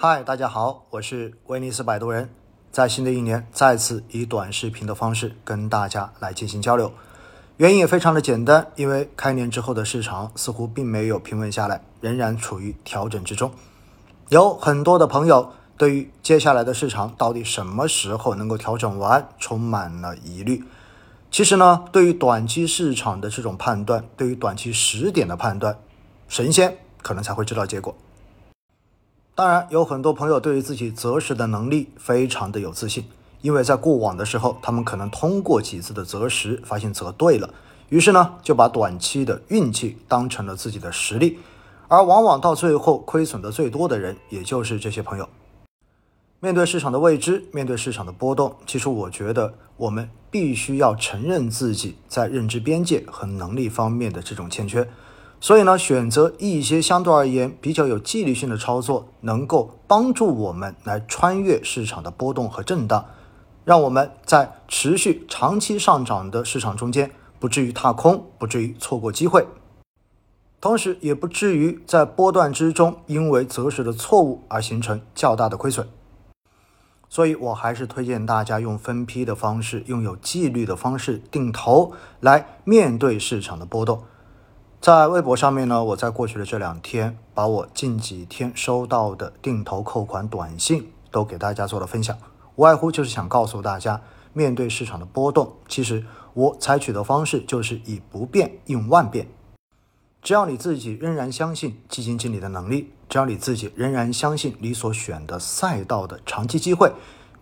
嗨，大家好，我是威尼斯摆渡人，在新的一年再次以短视频的方式跟大家来进行交流。原因也非常的简单，因为开年之后的市场似乎并没有平稳下来，仍然处于调整之中。有很多的朋友对于接下来的市场到底什么时候能够调整完，充满了疑虑。其实呢，对于短期市场的这种判断，对于短期时点的判断，神仙可能才会知道结果。当然，有很多朋友对于自己择时的能力非常的有自信，因为在过往的时候，他们可能通过几次的择时，发现择对了，于是呢，就把短期的运气当成了自己的实力，而往往到最后亏损的最多的人，也就是这些朋友。面对市场的未知，面对市场的波动，其实我觉得我们必须要承认自己在认知边界和能力方面的这种欠缺。所以呢，选择一些相对而言比较有纪律性的操作，能够帮助我们来穿越市场的波动和震荡，让我们在持续长期上涨的市场中间不至于踏空，不至于错过机会，同时也不至于在波段之中因为择时的错误而形成较大的亏损。所以我还是推荐大家用分批的方式，用有纪律的方式定投来面对市场的波动。在微博上面呢，我在过去的这两天，把我近几天收到的定投扣款短信都给大家做了分享，无外乎就是想告诉大家，面对市场的波动，其实我采取的方式就是以不变应万变。只要你自己仍然相信基金经理的能力，只要你自己仍然相信你所选的赛道的长期机会，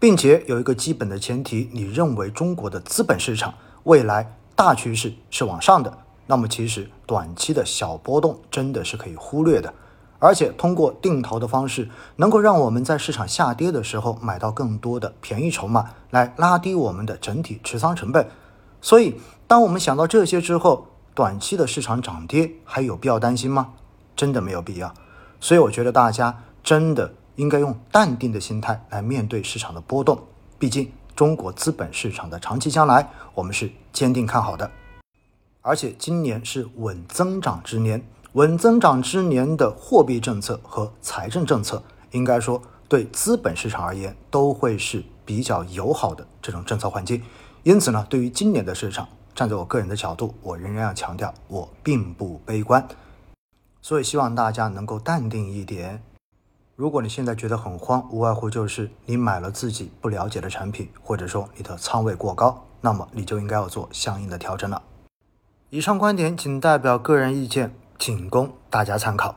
并且有一个基本的前提，你认为中国的资本市场未来大趋势是往上的。那么其实短期的小波动真的是可以忽略的，而且通过定投的方式，能够让我们在市场下跌的时候买到更多的便宜筹码，来拉低我们的整体持仓成本。所以，当我们想到这些之后，短期的市场涨跌还有必要担心吗？真的没有必要。所以，我觉得大家真的应该用淡定的心态来面对市场的波动。毕竟，中国资本市场的长期将来，我们是坚定看好的。而且今年是稳增长之年，稳增长之年的货币政策和财政政策，应该说对资本市场而言都会是比较友好的这种政策环境。因此呢，对于今年的市场，站在我个人的角度，我仍然要强调，我并不悲观。所以希望大家能够淡定一点。如果你现在觉得很慌，无外乎就是你买了自己不了解的产品，或者说你的仓位过高，那么你就应该要做相应的调整了。以上观点仅代表个人意见，仅供大家参考。